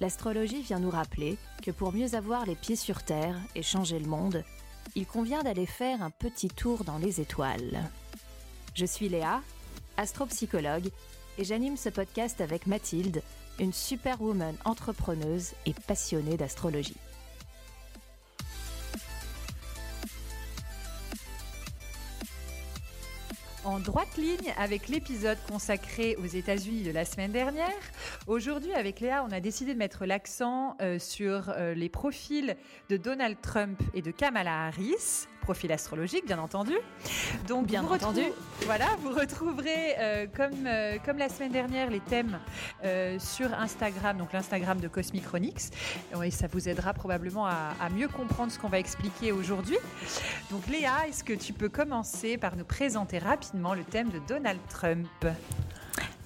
L'astrologie vient nous rappeler que pour mieux avoir les pieds sur Terre et changer le monde, il convient d'aller faire un petit tour dans les étoiles. Je suis Léa, astropsychologue, et j'anime ce podcast avec Mathilde, une superwoman entrepreneuse et passionnée d'astrologie. En droite ligne avec l'épisode consacré aux États-Unis de la semaine dernière. Aujourd'hui, avec Léa, on a décidé de mettre l'accent euh, sur euh, les profils de Donald Trump et de Kamala Harris, profil astrologique, bien entendu. Donc, bien entendu. Voilà, vous retrouverez, euh, comme, comme la semaine dernière, les thèmes sur Instagram, donc l'Instagram de Cosmicronix. Et ça vous aidera probablement à, à mieux comprendre ce qu'on va expliquer aujourd'hui. Donc, Léa, est-ce que tu peux commencer par nous présenter rapidement le thème de Donald Trump?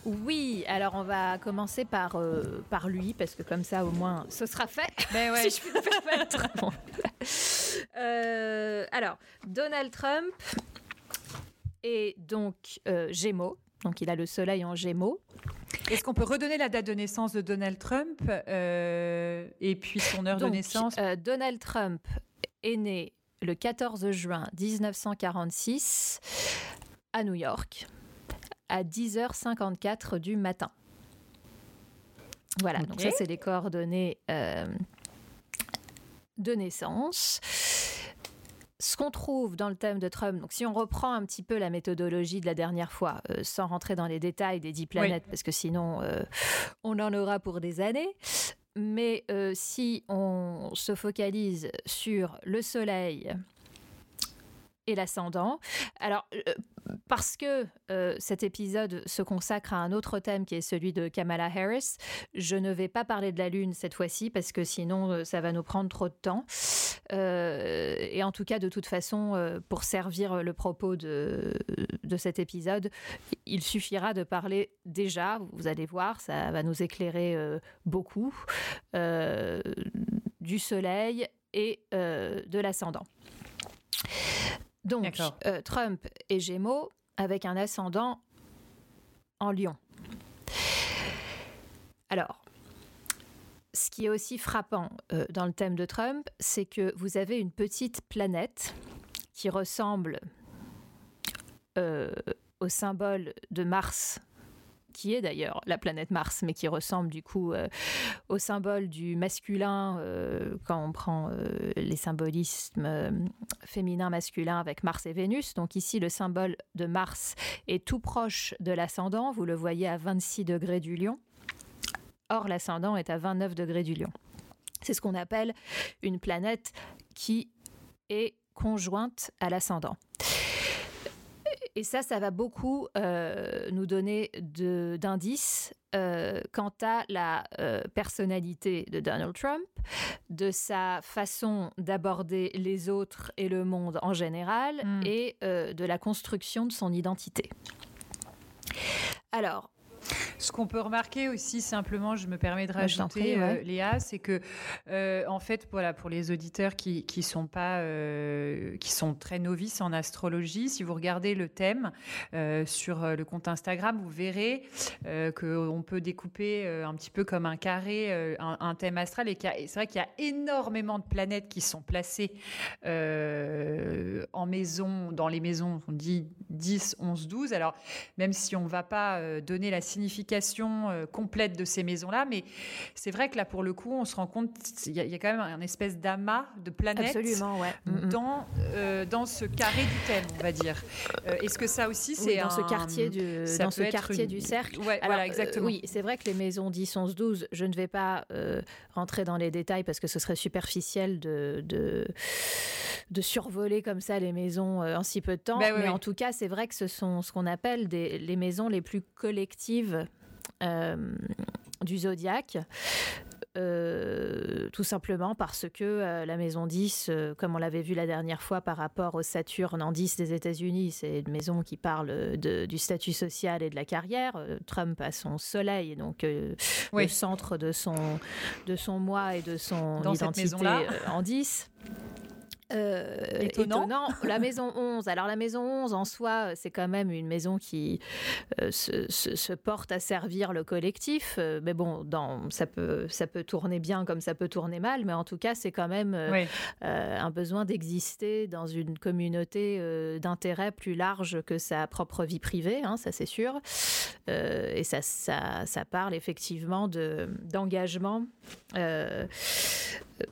Oui, alors on va commencer par, euh, par lui, parce que comme ça au moins ce sera fait. Ben ouais. si je puis me permettre. euh, alors, Donald Trump est donc euh, Gémeaux, donc il a le soleil en Gémeaux. Est-ce qu'on peut redonner la date de naissance de Donald Trump euh, et puis son heure de naissance? Donald Trump est né le 14 juin 1946 à New York à 10h54 du matin. Voilà, donc ça c'est les coordonnées euh, de naissance. Ce qu'on trouve dans le thème de Trump, donc si on reprend un petit peu la méthodologie de la dernière fois, euh, sans rentrer dans les détails des dix planètes, parce que sinon euh, on en aura pour des années, mais si on se focalise sur le Soleil, et l'ascendant. Alors, euh, parce que euh, cet épisode se consacre à un autre thème qui est celui de Kamala Harris, je ne vais pas parler de la Lune cette fois-ci parce que sinon euh, ça va nous prendre trop de temps. et en tout cas, de toute façon, pour servir le propos de, de cet épisode, il suffira de parler déjà, vous allez voir, ça va nous éclairer beaucoup, du Soleil et de l'ascendant. Donc, euh, Trump est Gémeaux avec un ascendant en Lion. Alors, ce qui est aussi frappant euh, dans le thème de Trump, c'est que vous avez une petite planète qui ressemble euh, au symbole de Mars qui est d'ailleurs la planète Mars, mais qui ressemble du coup euh, au symbole du masculin euh, quand on prend euh, les symbolismes féminin-masculin avec Mars et Vénus. Donc ici, le symbole de Mars est tout proche de l'ascendant. Vous le voyez à 26 degrés du lion. Or, l'ascendant est à 29 degrés du lion. C'est ce qu'on appelle une planète qui est conjointe à l'ascendant et ça, ça va beaucoup euh, nous donner d'indices euh, quant à la euh, personnalité de Donald Trump, de sa façon d'aborder les autres et le monde en général, hmm. et de la construction de son identité. Alors, ce qu'on peut remarquer aussi, simplement, je me permets de rajouter, euh, Léa, c'est que, euh, en fait, voilà, pour les auditeurs qui qui sont pas, euh, qui sont très novices en astrologie, si vous regardez le thème sur le compte Instagram, vous verrez qu'on peut découper un petit peu comme un carré un, thème astral. Et c'est vrai qu'il y a énormément de planètes qui sont placées en maison, dans les maisons, on dit 10, 11, 12. Alors, même si on ne va pas donner la signification euh, complète de ces maisons-là. Mais c'est vrai que là, pour le coup, on se rend compte qu'il y, a quand même un espèce d'amas de planètes Absolument, ouais. Mm, mm. dans, euh, dans ce carré du thème, on va dire. Euh, est-ce que ça aussi, c'est dans ce quartier du, dans ce quartier du cercle ouais, voilà, exactement. oui, c'est vrai que les maisons 10, 11, 12, je ne vais pas rentrer dans les détails parce que ce serait superficiel de, de, de survoler comme ça les maisons en si peu de temps. Ben mais en tout cas, c'est vrai que ce sont ce qu'on appelle des, les maisons les plus collectives euh, du zodiaque. tout simplement parce que la maison 10, comme on l'avait vu la dernière fois par rapport au Saturne en 10 des États-Unis, c'est une maison qui parle du statut social et de la carrière. Trump a son soleil, donc le centre de son, de son moi et de son identité en 10. Euh, étonnant. La maison 11. Alors la maison 11 en soi, c'est quand même une maison qui euh, se, porte à servir le collectif. Euh, mais bon, dans, ça, peut, ça peut tourner bien comme ça peut tourner mal. Mais en tout cas, c'est quand même un besoin d'exister dans une communauté d'intérêt plus large que sa propre vie privée, hein, ça c'est sûr. et ça, ça, ça, parle effectivement d'engagement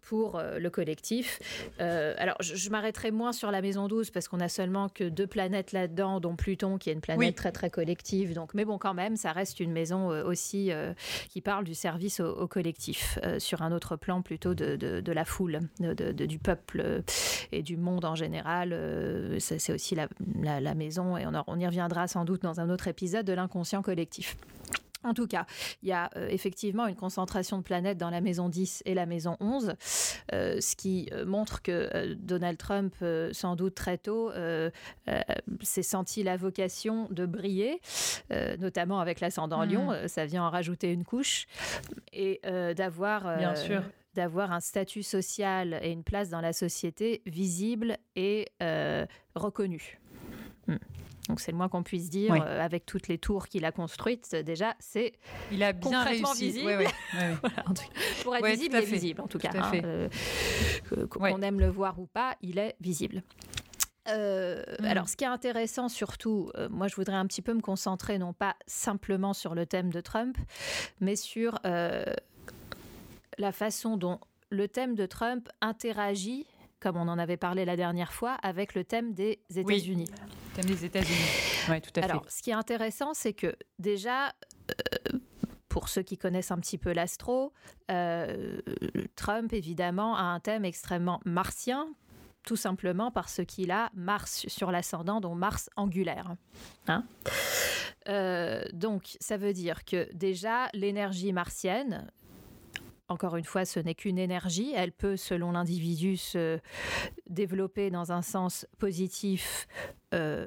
pour euh, le collectif. Euh, alors, je, m'arrêterai moins sur la maison 12 parce qu'on a seulement que deux planètes là-dedans, dont Pluton, qui est une planète très, très collective. Donc, mais bon, quand même, ça reste une maison euh, aussi qui parle du service au, collectif, sur un autre plan plutôt de, de, la foule, de, du peuple et du monde en général. c'est aussi la, la, maison, et on, on y reviendra sans doute dans un autre épisode, de l'inconscient collectif. En tout cas, il y a euh, effectivement une concentration de planètes dans la maison 10 et la maison 11, euh, ce qui euh, montre que Donald Trump, sans doute très tôt, s'est senti la vocation de briller, notamment avec l'ascendant mmh. Lion, ça vient en rajouter une couche, et d'avoir... d'avoir un statut social et une place dans la société visible et reconnue. Mmh. Donc c'est le moins qu'on puisse dire euh, avec toutes les tours qu'il a construites. Déjà, c'est il a bien réussi. Visible. pour être visible, il est visible en tout, cas. Hein, euh, qu'on aime le voir ou pas, il est visible. Euh, mm. Alors, ce qui est intéressant surtout, moi je voudrais un petit peu me concentrer non pas simplement sur le thème de Trump, mais sur la façon dont le thème de Trump interagit comme on en avait parlé la dernière fois, avec le thème des États-Unis. Oui, thème des États-Unis. Oui, tout à fait. Alors, ce qui est intéressant, c'est que déjà, euh, pour ceux qui connaissent un petit peu l'astro, euh, Trump, évidemment, a un thème extrêmement martien, tout simplement parce qu'il a Mars sur l'ascendant, dont Mars angulaire. Hein euh, donc, ça veut dire que déjà, l'énergie martienne, encore une fois, ce n'est qu'une énergie. Elle peut, selon l'individu, se développer dans un sens positif, euh,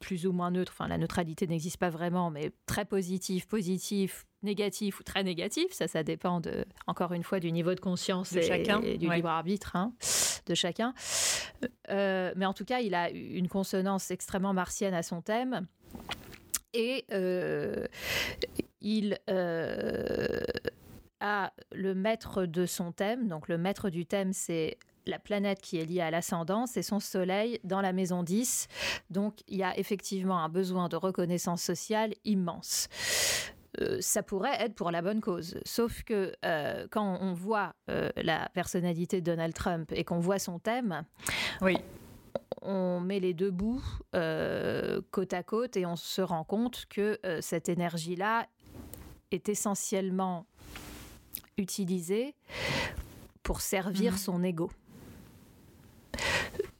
plus ou moins neutre. Enfin, la neutralité n'existe pas vraiment, mais très positif, positif, négatif ou très négatif. Ça, ça dépend, de, encore une fois, du niveau de conscience et, chacun. du libre arbitre hein, de chacun. Euh, mais en tout cas, il a une consonance extrêmement martienne à son thème. Et euh, il le maître de son thème. Donc le maître du thème, c'est la planète qui est liée à l'ascendant, c'est son soleil dans la maison 10. Donc il y a effectivement un besoin de reconnaissance sociale immense. Euh, ça pourrait être pour la bonne cause. Sauf que euh, quand on voit euh, la personnalité de Donald Trump et qu'on voit son thème, oui. on met les deux bouts côte à côte et on se rend compte que cette énergie-là est essentiellement utilisé pour servir mhm. son ego.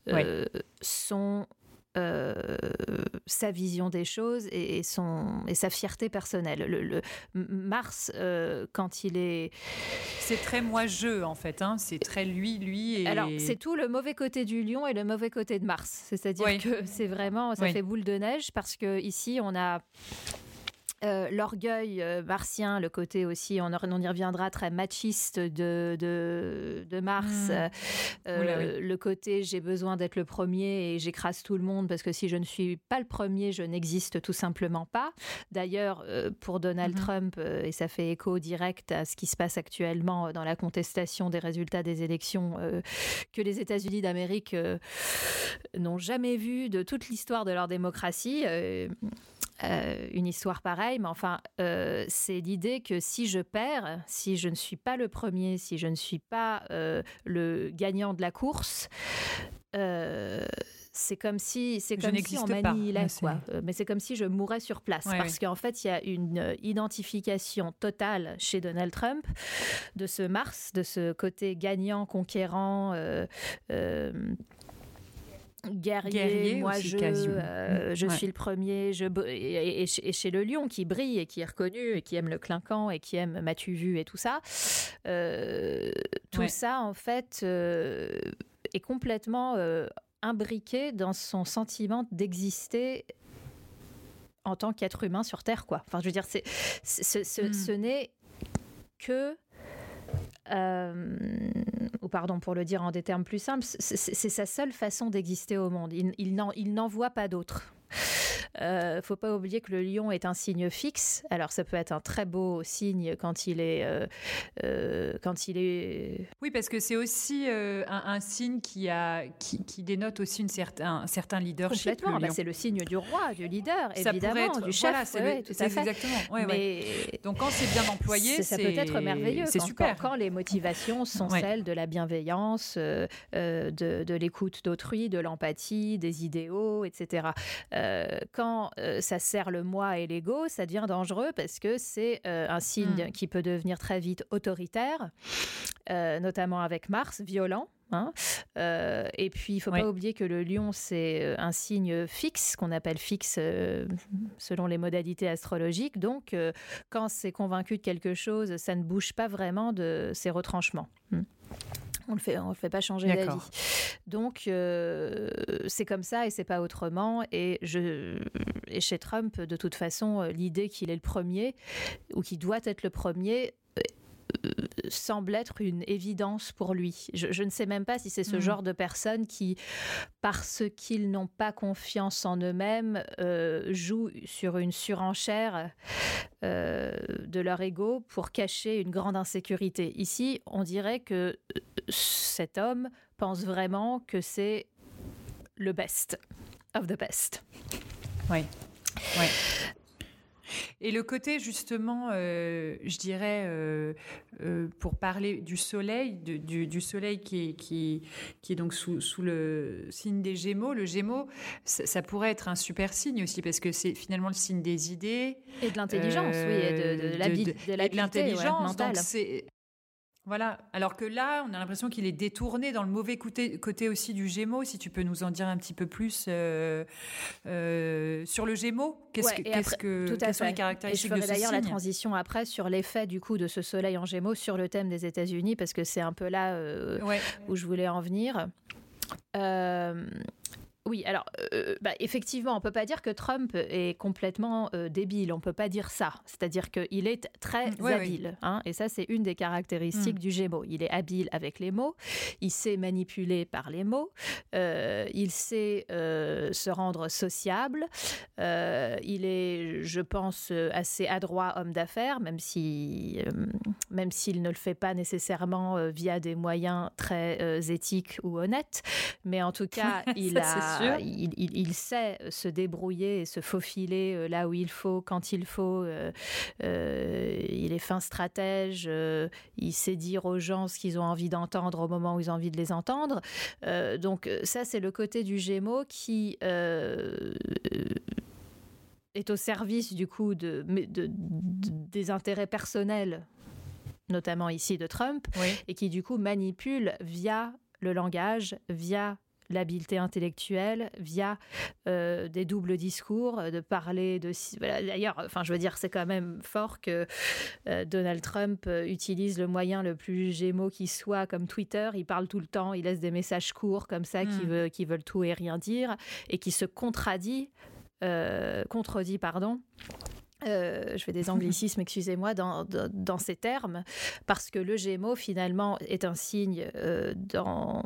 Euh, son euh, sa vision des choses et, son, et sa fierté personnelle. Le, Mars, euh, quand il est... C'est très moi-je, en fait. Hein. C'est très lui, lui. Et... Alors, c'est tout le mauvais côté du lion et le mauvais côté de Mars. C'est-à-dire que c'est vraiment... Ça fait boule de neige parce que ici, on a euh, l'orgueil euh, martien, le côté aussi, on, on, y reviendra, très machiste de, de, Mars, mmh. euh, le côté j'ai besoin d'être le premier et j'écrase tout le monde parce que si je ne suis pas le premier, je n'existe tout simplement pas. D'ailleurs, pour Donald mmh. Trump, et ça fait écho direct à ce qui se passe actuellement dans la contestation des résultats des élections que les États-Unis d'Amérique n'ont jamais vu de toute l'histoire de leur démocratie. Une histoire pareille, mais enfin, euh, c'est l'idée que si je perds, si je ne suis pas le premier, si je ne suis pas euh, le gagnant de la course, c'est comme si c'est comme si on m'annihilait quoi. mais c'est comme si je mourais sur place. Parce qu'en fait il y a une identification totale chez Donald Trump de ce Mars, de ce côté gagnant, conquérant guerrier, moi je, euh, je suis le premier, je, et, chez le lion qui brille et qui est reconnu et qui aime le clinquant et qui aime m'as-tu vu et tout ça, euh, tout ça en fait euh, est complètement imbriqué dans son sentiment d'exister en tant qu'être humain sur Terre quoi. Enfin je veux dire c'est, ce, hmm. ce n'est que ou pardon pour le dire en des termes plus simples, c'est sa seule façon d'exister au monde. Il, il n'en voit pas d'autre. Euh, faut pas oublier que le lion est un signe fixe. Alors ça peut être un très beau signe quand il est, euh, euh, quand il est. Oui, parce que c'est aussi un, signe qui a, qui, qui, dénote aussi une certain, un certain leadership. Complètement. Bah, c'est le signe du roi, du leader, évidemment, du chef. Voilà, c'est tout à fait. Exactement. Mais donc quand c'est bien employé, ça peut être merveilleux. C'est super. Quand, les motivations sont celles de la bienveillance, de, de l'écoute d'autrui, de l'empathie, des idéaux, etc. quand euh, ça sert le moi et l'ego, ça devient dangereux parce que c'est euh, un signe hmm. qui peut devenir très vite autoritaire, euh, notamment avec Mars, violent. Hein. et puis, il ne faut pas oublier que le lion, c'est un signe fixe, qu'on appelle fixe selon les modalités astrologiques. Donc, quand c'est convaincu de quelque chose, ça ne bouge pas vraiment de ses retranchements. Hmm. On le fait, on le fait pas changer d'avis. Donc euh, c'est comme ça et c'est pas autrement. Et je, et chez Trump, de toute façon, l'idée qu'il est le premier ou qu'il doit être le premier euh, semble être une évidence pour lui. Je, ne sais même pas si c'est ce hmm. genre de personnes qui, parce qu'ils n'ont pas confiance en eux-mêmes, euh, jouent sur une surenchère euh, de leur ego pour cacher une grande insécurité. Ici, on dirait que cet homme pense vraiment que c'est le best of the best. Oui. Oui. Et le côté justement, euh, je dirais, euh, euh, pour parler du soleil, du, soleil qui est, qui, qui est donc sous, sous, le signe des Gémeaux, le Gémeaux, ça, pourrait être un super signe aussi parce que c'est finalement le signe des idées et de l'intelligence, oui, et de, de, de l'intelligence. Ouais, voilà. Alors que là, on a l'impression qu'il est détourné dans le mauvais côté, côté, aussi du Gémeaux. Si tu peux nous en dire un petit peu plus euh, euh, sur le Gémeaux, qu'est-ce que, tout quelles sont les caractéristiques Et je ferai d'ailleurs la transition après sur l'effet du coup de ce Soleil en Gémeaux sur le thème des États-Unis parce que c'est un peu là euh, où je voulais en venir. Oui, alors euh, bah, effectivement, on peut pas dire que Trump est complètement euh, débile. On peut pas dire ça. C'est-à-dire qu'il est très habile, hein, et ça c'est une des caractéristiques mm. du Gémeaux. Il est habile avec les mots. Il sait manipuler par les mots. Euh, il sait se rendre sociable. il est, je pense, assez adroit homme d'affaires, même si, même s'il ne le fait pas nécessairement via des moyens très éthiques ou honnêtes. Mais en tout cas, il a il, sait se débrouiller et se faufiler euh, là où il faut, quand il faut. Euh, euh, il est fin stratège. il sait dire aux gens ce qu'ils ont envie d'entendre au moment où ils ont envie de les entendre. donc ça, c'est le côté du Gémeaux qui est au service du coup de, des intérêts personnels notamment ici de Trump, et qui du coup manipule via le langage, via l'habileté intellectuelle via euh, des doubles discours, de parler de... D'ailleurs, enfin, je veux dire, c'est quand même fort que euh, Donald Trump euh, utilise le moyen le plus gémeaux qui soit, comme Twitter. Il parle tout le temps, il laisse des messages courts comme ça qui, hmm. veut, qui veulent tout et rien dire, et qui se contradit, contredit, pardon. je fais des anglicismes, excusez-moi, dans, dans, ces termes, parce que le Gémeaux, finalement, est un signe dans,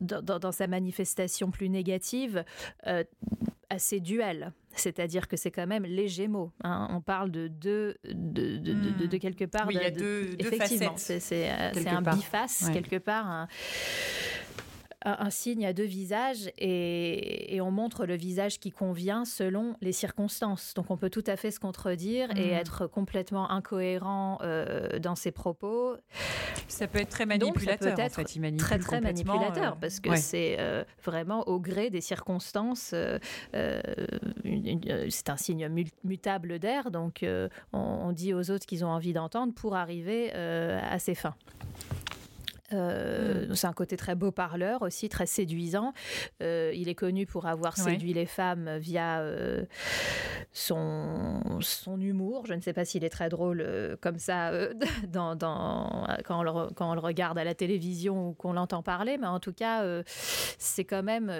dans, sa manifestation plus négative, euh, assez duel. C'est-à-dire que c'est quand même les Gémeaux. Hein. On parle de deux, de, de, de, quelque part. Oui, il y a deux, effectivement, c'est un biface quelque part un signe à deux visages et, on montre le visage qui convient selon les circonstances. Donc on peut tout à fait se contredire et mm. être complètement incohérent euh, dans ses propos. Ça peut être très manipulateur. peut être très très manipulateur euh, parce que c'est euh, vraiment au gré des circonstances. c'est un signe mutable d'air, donc on, dit aux autres qu'ils ont envie d'entendre pour arriver à ses fins. Euh, mm. C'est un côté très beau parleur aussi, très séduisant. Euh, il est connu pour avoir séduit les femmes via euh, son, son humour. Je ne sais pas s'il est très drôle comme ça dans, dans, quand, on le, quand on le regarde à la télévision ou qu'on l'entend parler, mais en tout cas, c'est quand même,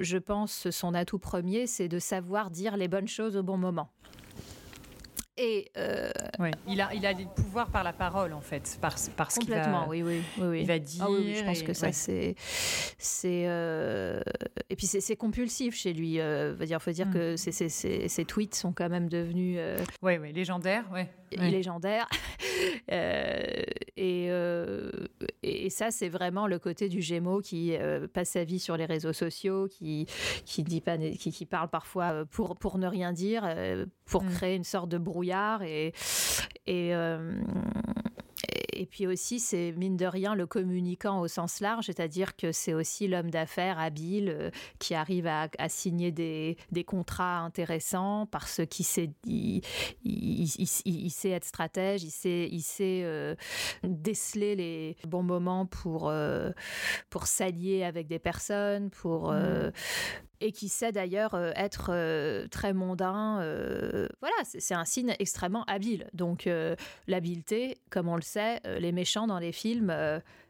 je pense, son atout premier, c'est de savoir dire les bonnes choses au bon moment. Et euh, il a il a des pouvoirs par la parole en fait, par parce complètement. oui, oui, oui, Il va dire. Ah oui, je pense que ça c'est c'est euh, et puis c'est compulsif chez lui. Euh, dire, faut dire mm. que ses tweets sont quand même devenus. oui, oui, légendaires, ouais légendaire. Euh, et, euh, et, ça, c'est vraiment le côté du Gémeaux qui euh, passe sa vie sur les réseaux sociaux, qui, qui, dit pas, qui, qui parle parfois pour, pour ne rien dire, pour mm. créer une sorte de brouillard. Et, et, et puis aussi, c'est mine de rien le communicant au sens large, c'est-à-dire que c'est aussi l'homme d'affaires habile euh, qui arrive à, signer des, contrats intéressants parce qu'il sait, être stratège, il sait, il sait euh, déceler les bons moments pour, euh, pour s'allier avec des personnes, pour, mmh et qui sait d'ailleurs euh, être euh, très mondain. Euh, voilà, c'est un signe extrêmement habile. Donc l'habileté, comme on le sait, les méchants dans les films,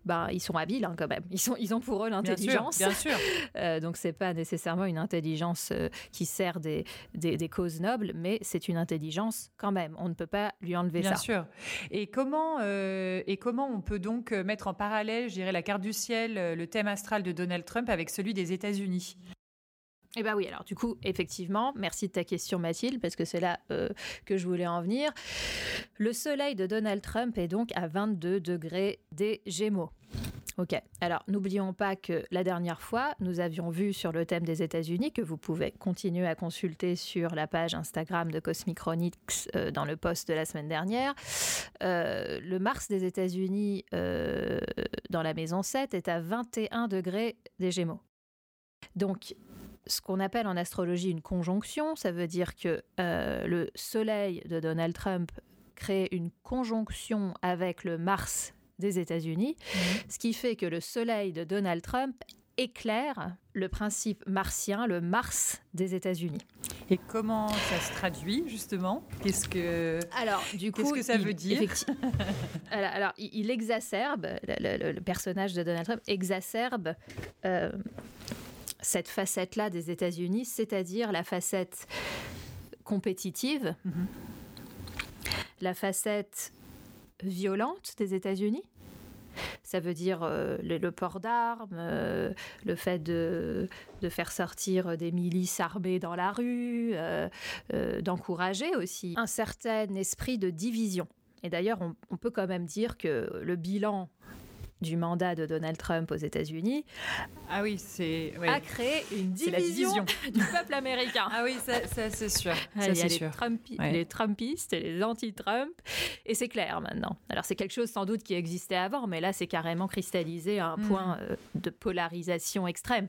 ben, ils sont habiles hein, quand même. Ils, sont, ils ont pour eux l'intelligence. Bien sûr. Bien sûr. donc c'est pas nécessairement une intelligence qui sert des, des, causes nobles, mais c'est une intelligence quand même. On ne peut pas lui enlever ça. Bien sûr. Et comment, et comment on peut donc mettre en parallèle, je dirais, la carte du ciel, le thème astral de Donald Trump avec celui des États-Unis? Eh bien oui, alors du coup, effectivement, merci de ta question Mathilde, parce que c'est là euh, que je voulais en venir. Le soleil de Donald Trump est donc à 22 degrés des Gémeaux. Ok, alors n'oublions pas que la dernière fois, nous avions vu sur le thème des États-Unis, que vous pouvez continuer à consulter sur la page Instagram de Cosmicronics euh, dans le post de la semaine dernière, euh, le Mars des États-Unis dans la maison 7 est à 21 degrés des Gémeaux. Donc, ce qu'on appelle en astrologie une conjonction. Ça veut dire que euh, le Soleil de Donald Trump crée une conjonction avec le Mars des États-Unis, mhm. ce qui fait que le Soleil de Donald Trump éclaire le principe martien, le Mars des États-Unis. Et comment ça se traduit justement? Qu'est-ce que alors du coup qu'est-ce que ça veut dire? alors, il, exacerbe le, personnage de Donald Trump exacerbe euh, cette facette-là des États-Unis, c'est-à-dire la facette compétitive, la facette violente des États-Unis. Ça veut dire euh, le, port d'armes, euh, le fait de, faire sortir des milices armées dans la rue, euh, d'encourager aussi un certain esprit de division. Et d'ailleurs, on, peut quand même dire que le bilan du mandat de Donald Trump aux États-Unis ah oui, c'est a créé une division, du peuple américain. Ah oui, ça, c'est sûr. il y a les, les, Trumpistes et les anti-Trump, et c'est clair maintenant. Alors c'est quelque chose sans doute qui existait avant, mais là c'est carrément cristallisé à un mm. point euh, de polarisation extrême.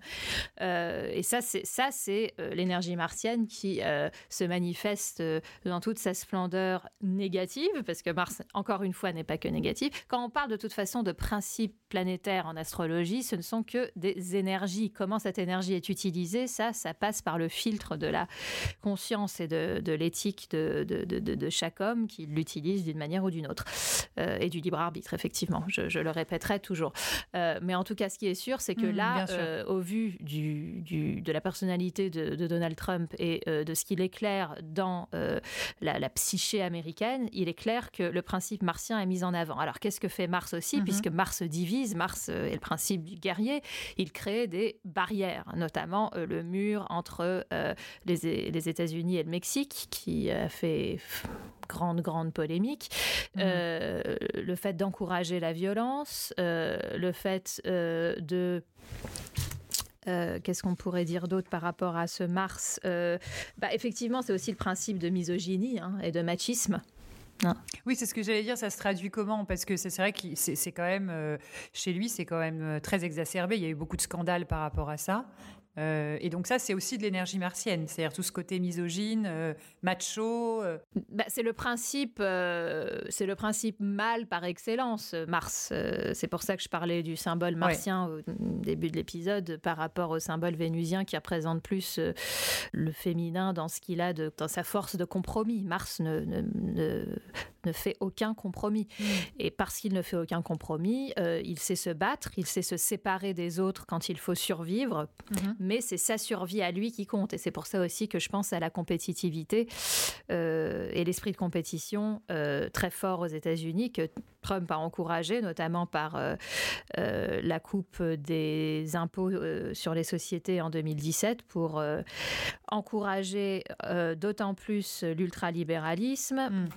Euh, et ça, c'est ça, c'est euh, l'énergie martienne qui se manifeste dans toute sa splendeur négative, parce que Mars, encore une fois, n'est pas que négative. Quand on parle de toute façon de principe planétaire en astrologie, ce ne sont que des énergies. Comment cette énergie est utilisée, ça, ça passe par le filtre de la conscience et de, l'éthique de, de, chaque homme qui l'utilise d'une manière ou d'une autre. Euh, et du libre arbitre, effectivement. Je, le répéterai toujours. Euh, mais en tout cas, ce qui est sûr, c'est que mmh, là, euh, au vu du, du, de la personnalité de, Donald Trump et de ce qu'il éclaire dans la, la, psyché américaine, il est clair que le principe martien est mis en avant. Alors, qu'est-ce que fait Mars aussi, mmh puisque Mars divise, Mars est le principe du guerrier, il crée des barrières, notamment euh, le mur entre euh, les, États-Unis et le Mexique, qui a fait grande, grande polémique. Mmh. Euh, le fait d'encourager la violence, le fait de... Qu'est-ce qu'on pourrait dire d'autre par rapport à ce Mars bah, Effectivement, c'est aussi le principe de misogynie hein, et de machisme. Oui, c'est ce que j'allais dire. Ça se traduit comment? Parce que c'est vrai que c'est quand même, euh, chez lui, c'est quand même euh, très exacerbé. Il y a eu beaucoup de scandales par rapport à ça. Euh, et donc ça, c'est aussi de l'énergie martienne, c'est-à-dire tout ce côté misogyne, euh, macho. Euh. Bah, c'est le principe, c'est le principe mâle par excellence, Mars. c'est pour ça que je parlais du symbole martien au début de l'épisode par rapport au symbole vénusien qui représente plus le féminin dans ce qu'il a de, dans sa force de compromis. Mars ne, ne, ne fait aucun compromis. Mm. Et parce qu'il ne fait aucun compromis, il sait se battre, il sait se séparer des autres quand il faut survivre. Mm-hmm mais c'est sa survie à lui qui compte. Et c'est pour ça aussi que je pense à la compétitivité euh, et l'esprit de compétition euh, très fort aux États-Unis que Trump a encouragé, notamment par euh, la coupe des impôts sur les sociétés en 2017 pour encourager d'autant plus l'ultralibéralisme. Mm.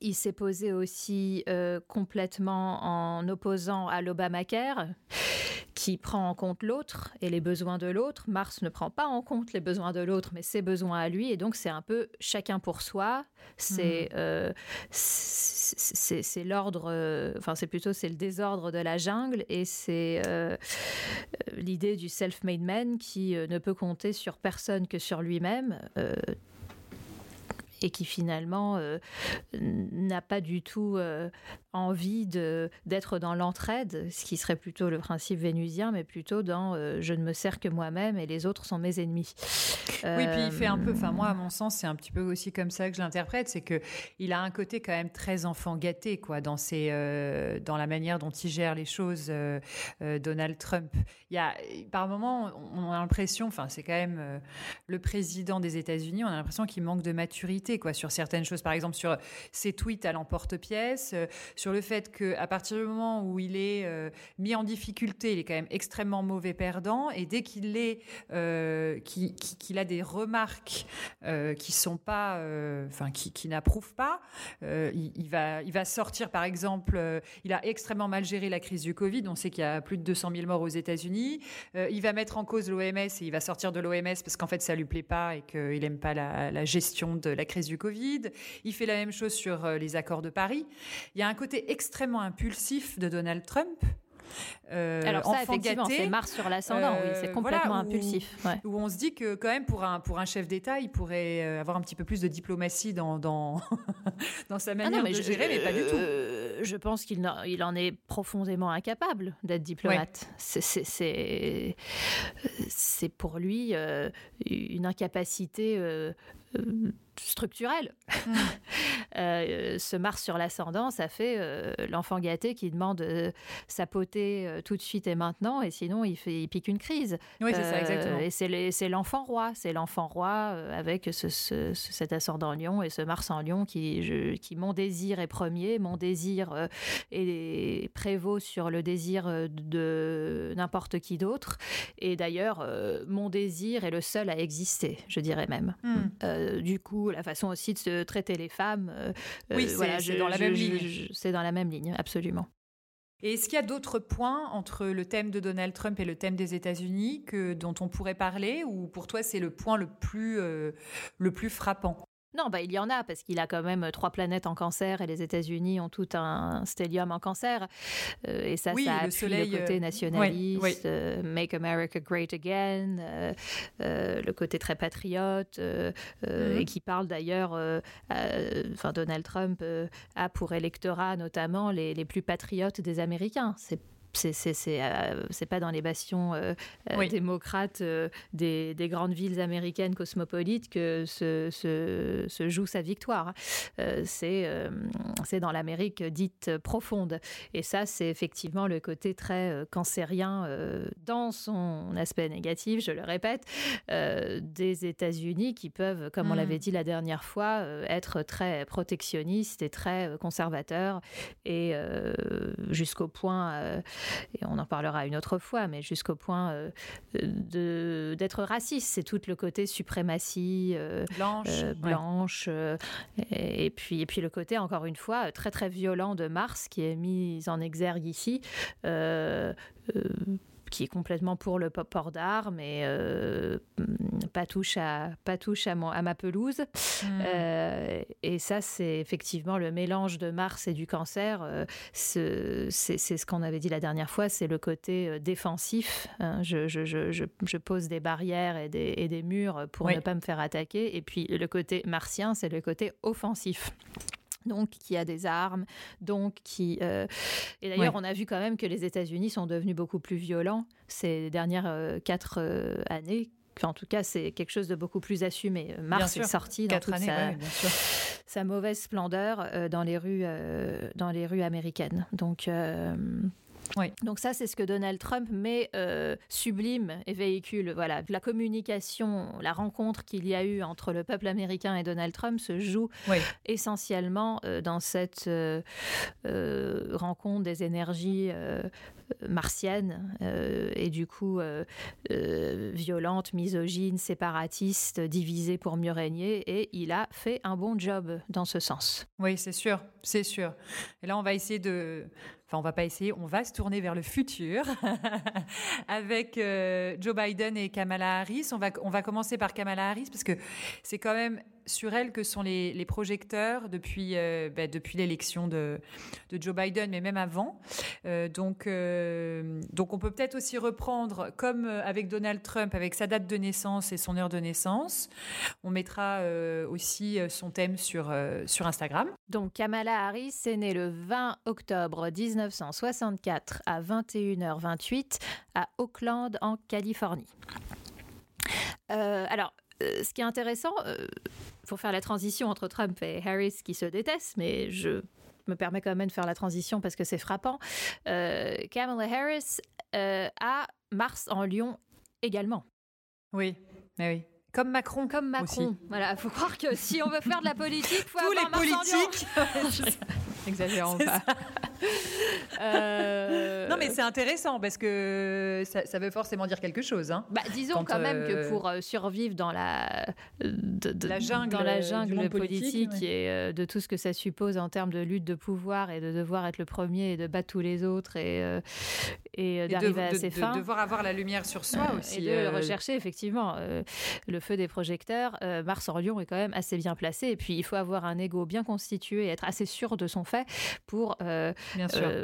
Il s'est posé aussi complètement en opposant à l'Obamacare qui prend en compte l'autre et les besoins de l'autre. Mars ne prend pas en compte les besoins de l'autre, mais ses besoins à lui. Et donc, c'est un peu chacun pour soi. C'est hmm. euh, c'est l'ordre, euh, enfin, c'est plutôt c'est le désordre de la jungle et c'est euh, l'idée du self-made man qui ne peut compter sur personne que sur lui-même et qui finalement n'a pas du tout envie de d'être dans l'entraide, ce qui serait plutôt le principe vénusien, mais plutôt dans euh, je ne me sers que moi-même et les autres sont mes ennemis. Oui, puis il fait un peu, enfin moi à mon sens, c'est un petit peu aussi comme ça que je l'interprète, c'est que il a un côté quand même très enfant gâté quoi dans ses euh, dans la manière dont il gère les choses, euh, Donald Trump. Il y a par moment on a l'impression, enfin c'est quand même le président des États-Unis, on a l'impression qu'il manque de maturité sur certaines choses, par exemple sur ses tweets à l'emporte-pièce sur le fait qu'à partir du moment où il est euh, mis en difficulté, il est quand même extrêmement mauvais perdant. Et dès qu'il euh, a des remarques euh, qui sont pas, enfin, qui, n'approuvent pas, il, va, sortir, par exemple, il a extrêmement mal géré la crise du Covid. On sait qu'il y a plus de 200 000 morts aux États-Unis. il va mettre en cause l'OMS et il va sortir de l'OMS parce qu'en fait, ça lui plaît pas et qu'il aime pas la gestion de la crise du Covid. Il fait la même chose sur les accords de Paris. Il y a un côté extrêmement impulsif de Donald Trump. Euh, Alors ça, effectivement, c'est Mars sur l'ascendant, oui, c'est euh, complètement impulsif. Où, on se dit que quand même pour un, pour un chef d'État, il pourrait euh, avoir un petit peu plus de diplomatie dans, dans, dans sa ah manière de gérer, mais pas du tout. je pense qu'il il en est profondément incapable d'être diplomate. C'est pour lui une incapacité structurel. Mm. Euh, ce Mars sur l'ascendant, ça fait euh, l'enfant gâté qui demande euh, sa potée tout de suite et maintenant, et sinon il, fait, il pique une crise. Oui, c'est ça, exactement. Et c'est l'enfant roi, c'est l'enfant roi avec ce, cet ascendant lion et ce Mars en lion qui, qui mon désir est premier, mon désir est, prévaut sur le désir de n'importe qui d'autre. Et d'ailleurs, mon désir est le seul à exister, je dirais même. Mm. du coup, la façon aussi de traiter les femmes. Euh, oui, euh, c'est dans la même ligne. C'est dans la même ligne, absolument. Et est-ce qu'il y a d'autres points entre le thème de Donald Trump et le thème des États-Unis que dont on pourrait parler, ou pour toi c'est le point le plus euh, le plus frappant? Non, bah, il y en a, parce qu'il a quand même trois planètes en cancer et les États-Unis ont tout un stellium en cancer. Euh, et ça, ça appuie le, soleil, le côté euh, nationaliste, euh, Make America Great Again, le côté très patriote, mm-hmm. et qui parle d'ailleurs, enfin Donald Trump a pour électorat notamment les, les plus patriotes des Américains. C'est euh, c'est pas dans les bastions euh, euh, démocrates des, grandes villes américaines cosmopolites que se, se, joue sa victoire. c'est c'est dans l'Amérique dite profonde. Et ça, c'est effectivement le côté très cancérien dans son aspect négatif, je le répète, des États-Unis qui peuvent, comme on l'avait mm. dit la dernière fois, être très protectionnistes et très conservateurs et jusqu'au point et on en parlera une autre fois, mais jusqu'au point euh, de, d'être raciste. C'est tout le côté suprématie euh, blanche, euh, blanche et, puis, et puis le côté, encore une fois, très très violent de Mars qui est mis en exergue ici qui est complètement pour le port d'armes et euh, pas touche à pas touche à, à ma pelouse. Hmm. Euh, et ça, c'est effectivement le mélange de Mars et du cancer. c'est ce qu'on avait dit la dernière fois, c'est le côté défensif. Hein. Je, je, je, je, pose des barrières et des, et des murs pour ne pas me faire attaquer. Et puis le côté martien, c'est le côté offensif donc qui a des armes, donc qui... Euh, et d'ailleurs, on a vu quand même que les États-Unis sont devenus beaucoup plus violents ces dernières euh, quatre euh, années. en tout cas, c'est quelque chose de beaucoup plus assumé. Mars est sorti dans toute sa, mauvaise splendeur dans les rues, dans les rues américaines. Donc donc ça, c'est ce que Donald Trump met euh, sublime et véhicule. Voilà, la communication, la rencontre qu'il y a eu entre le peuple américain et Donald Trump se joue essentiellement euh, dans cette euh, rencontre des énergies martiennes et du coup violentes, misogynes, séparatistes, divisées pour mieux régner. Et il a fait un bon job dans ce sens. Oui, c'est sûr, c'est sûr. Et là, on va essayer de on va pas essayer, on va se tourner vers le futur avec euh, Joe Biden et Kamala Harris. On va, on va commencer par Kamala Harris parce que c'est quand même sur elle que sont les, projecteurs depuis, euh, bah, depuis l'élection de, de, Joe Biden, mais même avant. Euh, donc, donc on peut peut-être aussi reprendre, comme avec Donald Trump, avec sa date de naissance et son heure de naissance. On mettra aussi son thème sur, sur Instagram. Donc Kamala Harris est née le 20 octobre 19 1964 à 21h28 à Oakland en Californie. Euh, alors, euh, ce qui est intéressant, euh, pour faire la transition entre Trump et Harris qui se détestent, mais je me permets quand même de faire la transition parce que c'est frappant. Kamala Harris a Mars en Lyon également. Oui, mais oui. Comme Macron. Comme Macron. Voilà, il faut croire que si on veut faire de la politique, faut Tous les politiques. Exagérons pas. Euh, non, mais c'est intéressant parce que ça, veut forcément dire quelque chose. Hein. Bah, disons quand, même que euh, pour euh, survivre dans la, la jungle, dans la jungle politique, et de tout ce que ça suppose en termes de lutte de pouvoir et de devoir être le premier et de battre tous les autres et, et, d'arriver à ses fins. De devoir avoir la lumière sur soi aussi. Et de rechercher, effectivement. le feu des projecteurs, Mars en Lyon est quand même assez bien placé. Et puis, il faut avoir un ego bien constitué et être assez sûr de son fait pour euh,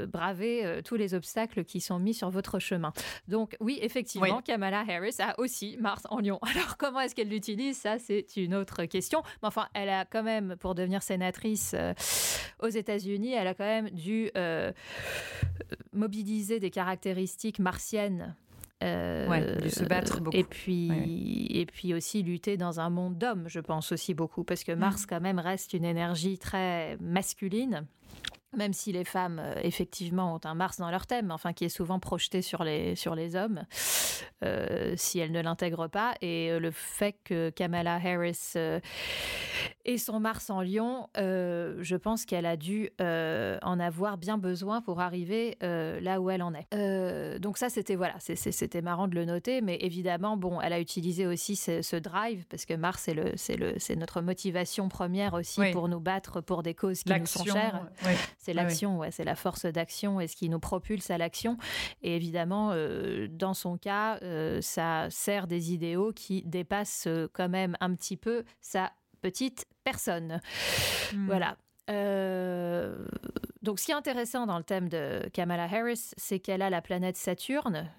braver euh, tous les obstacles qui sont mis sur votre chemin. Donc oui, effectivement, Kamala Harris a aussi Mars en Lion. Alors comment est-ce qu'elle l'utilise? Ça, c'est une autre question. Mais enfin, elle a quand même, pour devenir sénatrice euh, aux États-Unis, elle a quand même dû mobiliser des caractéristiques martiennes euh, se battre beaucoup. Et puis, et puis aussi lutter dans un monde d'hommes, je pense aussi beaucoup, parce que Mars, mm. quand même, reste une énergie très masculine même si les femmes, euh, effectivement, ont un Mars dans leur thème, enfin, qui est souvent projeté sur les, sur les hommes, euh, si elles ne l'intègrent pas. Et euh, le fait que Kamala Harris ait son Mars en Lion, je pense qu'elle a dû en avoir bien besoin pour arriver là où elle en est. donc ça, c'était voilà, c'était marrant de le noter, mais évidemment, bon, elle a utilisé aussi ce, drive, parce que Mars, c'est notre motivation première aussi pour nous battre pour des causes qui nous sont chères. C'est l'action, ouais, c'est la force d'action et ce qui nous propulse à l'action. Et évidemment, euh, dans son cas, euh, ça sert des idéaux qui dépassent euh, quand même un petit peu sa petite personne. Hmm. Voilà. donc, ce qui est intéressant dans le thème de Kamala Harris, c'est qu'elle a la planète Saturne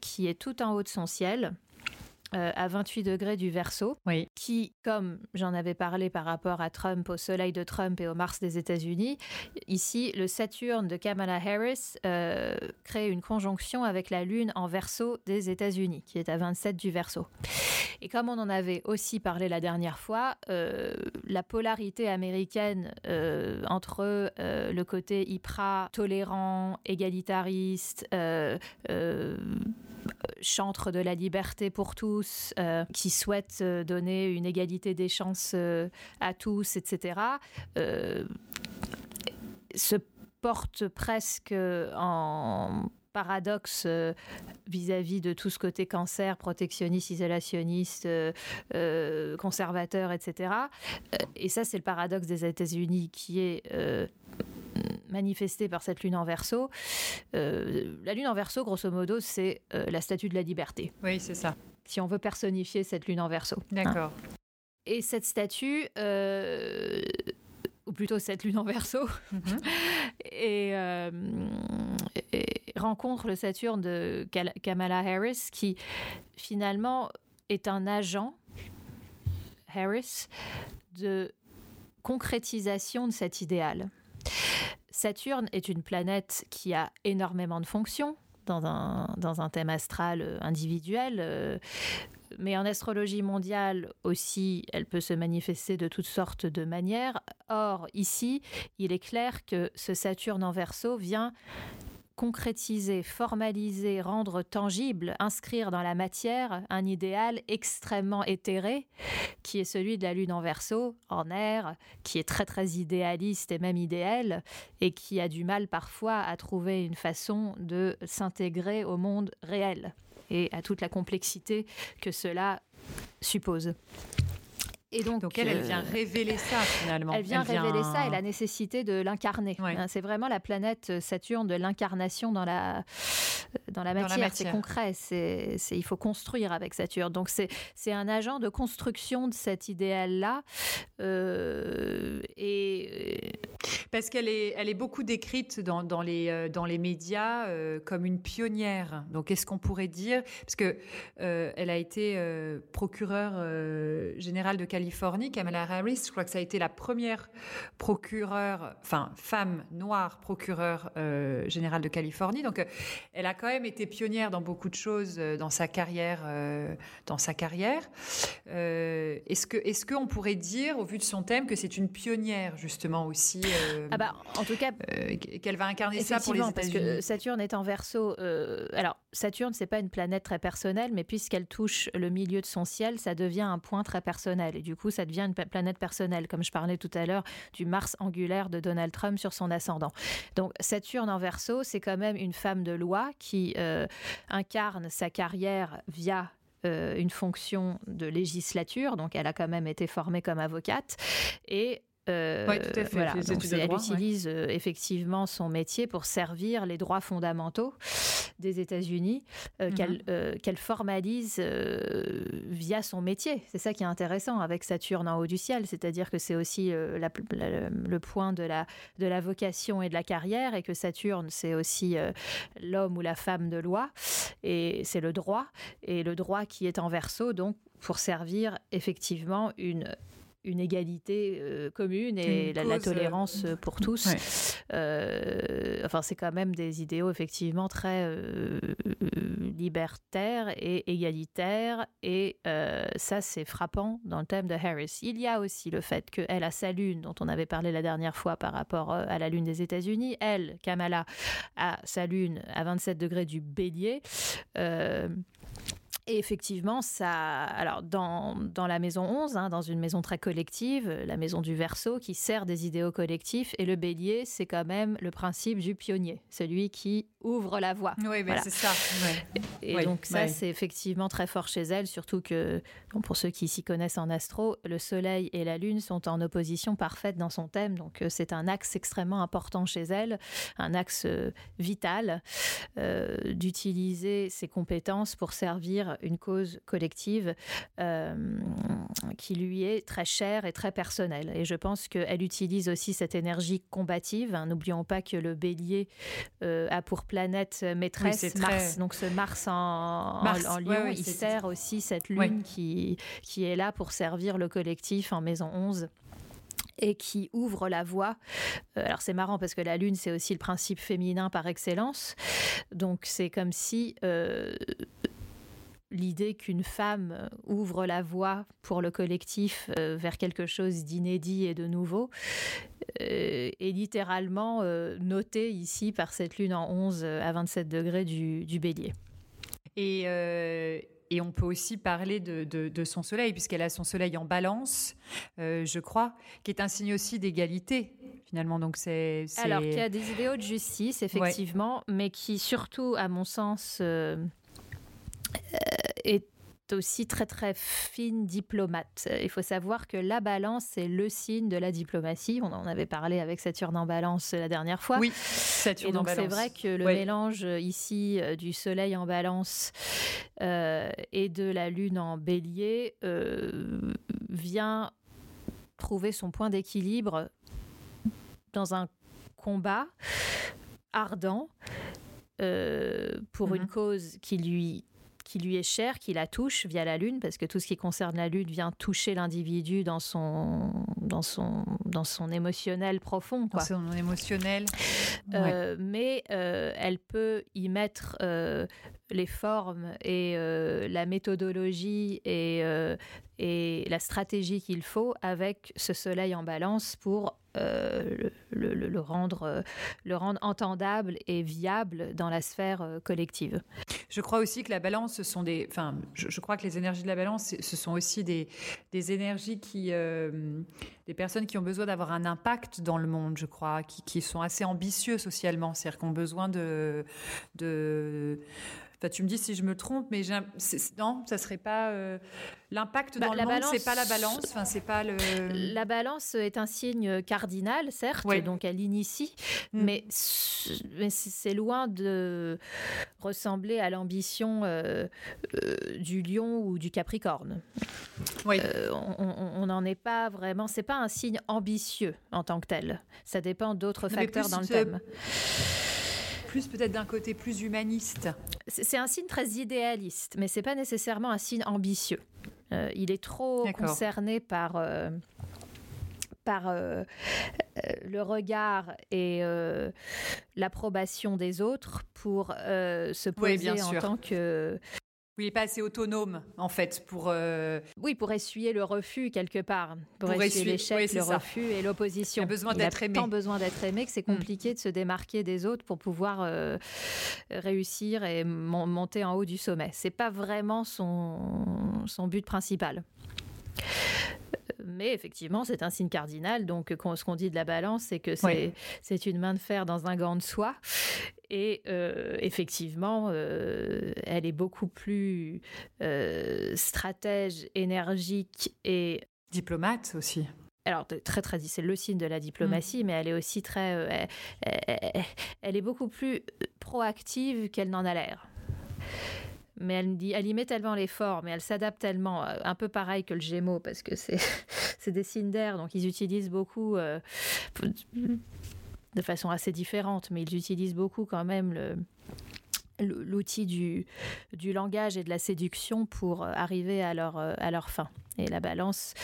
qui est tout en haut de son ciel. Euh, à 28 degrés du verso, qui, comme j'en avais parlé par rapport à Trump, au soleil de Trump et au Mars des États-Unis, ici, le Saturne de Kamala Harris euh, crée une conjonction avec la Lune en verso des États-Unis, qui est à 27 du verso. Et comme on en avait aussi parlé la dernière fois, euh, la polarité américaine entre le côté hyper tolérant, égalitariste, chantre de la liberté pour tous, euh, qui souhaite euh, donner une égalité des chances euh, à tous, etc., se porte presque en paradoxe vis-à-vis de tout ce côté cancer, protectionniste, isolationniste, conservateur, etc. et ça, c'est le paradoxe des États-Unis qui est manifestée par cette lune en verso. la lune en verso, grosso modo, c'est la statue de la liberté. Oui, c'est ça. Si on veut personnifier cette lune en verso. Hein. D'accord. Et cette statue, ou plutôt cette lune en verso, mhm. et, rencontre le Saturne de Kamala Harris, qui finalement est un agent, Harris, de concrétisation de cet idéal. Saturne est une planète qui a énormément de fonctions dans un, dans un thème astral euh, individuel. Euh, mais en astrologie mondiale aussi, elle peut se manifester de toutes sortes de manières. Or, ici, il est clair que ce Saturne en verso vient concrétiser, formaliser, rendre tangible, inscrire dans la matière un idéal extrêmement éthéré, qui est celui de la Lune en verso, en air, qui est très très idéaliste et même idéal, et qui a du mal parfois à trouver une façon de s'intégrer au monde réel et à toute la complexité que cela suppose. Et donc, elle, vient euh, révéler ça finalement. Elle vient, révéler ça et la nécessité de l'incarner. Hein, c'est vraiment la planète Saturne de l'incarnation dans la, dans la matière. C'est concret. C'est, il faut construire avec Saturne. Donc c'est, c'est un agent de construction de cet idéal-là. Euh, et parce qu'elle est, elle est beaucoup décrite dans, les, euh, dans les médias comme une pionnière. Donc est-ce qu'on pourrait dire, parce que elle a été procureure générale de Californie Kamala Harris, je crois que ça a été la première procureure, enfin femme noire procureure euh, générale de Californie. Donc, euh, elle a quand même été pionnière dans beaucoup de choses euh, dans sa carrière. dans sa carrière. est-ce que, est-ce qu'on pourrait dire, au vu de son thème, que c'est une pionnière justement aussi Ah bah, en tout cas, qu'elle va incarner ça pour les États-Unis. Parce que Saturne est en Verseau. alors, Saturne, c'est pas une planète très personnelle, mais puisqu'elle touche le milieu de son ciel, ça devient un point très personnel. Et du coup, ça devient une planète personnelle, comme je parlais tout à l'heure du Mars angulaire de Donald Trump sur son ascendant. Donc Saturne en verso, c'est quand même une femme de loi qui euh, incarne sa carrière via euh, une fonction de législature, donc elle a quand même été formée comme avocate, et euh, tout à fait. elle utilise euh, effectivement son métier pour servir les droits fondamentaux des États-Unis euh, mhm. qu'elle formalise via son métier. C'est ça qui est intéressant avec Saturne en haut du ciel, c'est-à-dire que c'est aussi le point de la, de la vocation et de la carrière et que Saturne, c'est aussi l'homme ou la femme de loi et c'est le droit et le droit qui est en verso, donc pour servir effectivement une une égalité euh, commune et la, tolérance euh, pour tous. Euh, enfin, c'est quand même des idéaux effectivement très libertaires et égalitaires. Et ça, c'est frappant dans le thème de Harris. Il y a aussi le fait qu'elle a sa lune, dont on avait parlé la dernière fois par rapport à la lune des États-Unis. Elle, Kamala, a sa lune à 27 degrés du bélier. Et effectivement, ça, alors dans, la maison 11, hein, dans une maison très collective, la maison du Verseau qui sert des idéaux collectifs, et le bélier, c'est quand même le principe du pionnier, celui qui ouvre la voie. Oui, mais c'est ça. Et donc ça, c'est effectivement très fort chez elle, surtout que, pour ceux qui s'y connaissent en astro, le Soleil et la Lune sont en opposition parfaite dans son thème, donc euh, c'est un axe extrêmement important chez elle, un axe euh, vital euh, d'utiliser ses compétences pour servir une cause collective euh, qui lui est très chère et très personnelle. Et je pense qu'elle utilise aussi cette énergie combative. Hein. N'oublions pas que le bélier euh, a pour planète maîtresse Mars. Donc ce Mars en, en, lion, il sert aussi cette lune qui, qui est là pour servir le collectif en maison 11 et qui ouvre la voie. Euh, alors c'est marrant parce que la lune, c'est aussi le principe féminin par excellence. Donc c'est comme si l'idée qu'une femme euh, ouvre la voie pour le collectif euh, vers quelque chose d'inédit et de nouveau euh, est littéralement notée ici par cette lune en 11 à 27 degrés du, bélier. Et, et, on peut aussi parler de, de, son soleil, puisqu'elle a son soleil en balance, je crois, qui est un signe aussi d'égalité, finalement. Donc c'est, Alors, qui a des idéaux de justice, effectivement, mais qui surtout, à mon sens, est aussi très très fine diplomate. Il faut savoir que la balance, c'est le signe de la diplomatie. On en avait parlé avec Saturne en balance la dernière fois. Oui, Saturne et donc C'est vrai que le mélange ici euh, du Soleil en balance euh, et de la Lune en bélier euh, vient trouver son point d'équilibre dans un combat ardent pour une mhm. cause qui lui qui lui est cher, qui la touche via la Lune, parce que tout ce qui concerne la Lune vient toucher l'individu dans son, dans, son, dans son émotionnel profond. Quoi. Dans son émotionnel. Euh, mais euh, elle peut y mettre euh, les formes et la méthodologie et, et la stratégie qu'il faut avec ce soleil en balance pour le, le, rendre, le rendre entendable et viable dans la sphère collective. Je crois aussi que la balance, ce sont des, enfin, je, crois que les énergies de la balance, ce sont aussi des, des énergies qui, des personnes qui ont besoin d'avoir un impact dans le monde, je crois, qui, sont assez ambitieux socialement, c'est-à-dire qui ont besoin de, de tu me dis si je me trompe, mais non, ça serait pas euh, l'impact bah, dans le monde, c'est pas la balance. Enfin, c'est pas le. La balance est un signe cardinal, certes, donc elle initie, mm. mais, c'est loin de ressembler à l'ambition euh, euh, du Lion ou du Capricorne. Oui. on n'en est pas vraiment. C'est pas un signe ambitieux en tant que tel. Ça dépend d'autres facteurs dans le thème plus peut-être d'un côté plus humaniste. C'est un signe très idéaliste, mais c'est pas nécessairement un signe ambitieux. Euh, il est trop concerné par euh, par euh, le regard et l'approbation des autres pour se poser en tant que oui, il n'est pas assez autonome, en fait, pour... Euh, oui, pour essuyer le refus, quelque part. Pour, essuyer, l'échec, le refus et l'opposition. Il a besoin d'être aimé. tant besoin d'être aimé que c'est hmm. compliqué de se démarquer des autres pour pouvoir euh, réussir et monter en haut du sommet. C'est pas vraiment son, son but principal mais effectivement, c'est un signe cardinal. Donc, ce qu'on dit de la balance, c'est que c'est une main de fer dans un gant de soie. Et euh, effectivement, euh, elle est beaucoup plus euh, stratège, énergique et diplomate aussi. Alors très très c'est le signe de la diplomatie, mm. mais elle est aussi très, elle, est beaucoup plus proactive qu'elle n'en a l'air mais elle, elle y met tellement l'effort, mais elle s'adapte tellement, euh, un peu pareil que le Gémeaux, parce que c'est, des signes d'air, donc ils utilisent beaucoup, euh, de façon assez différente, mais ils utilisent beaucoup quand même l'outil du, du langage et de la séduction pour euh, arriver à leur, à leur fin. Et la balance,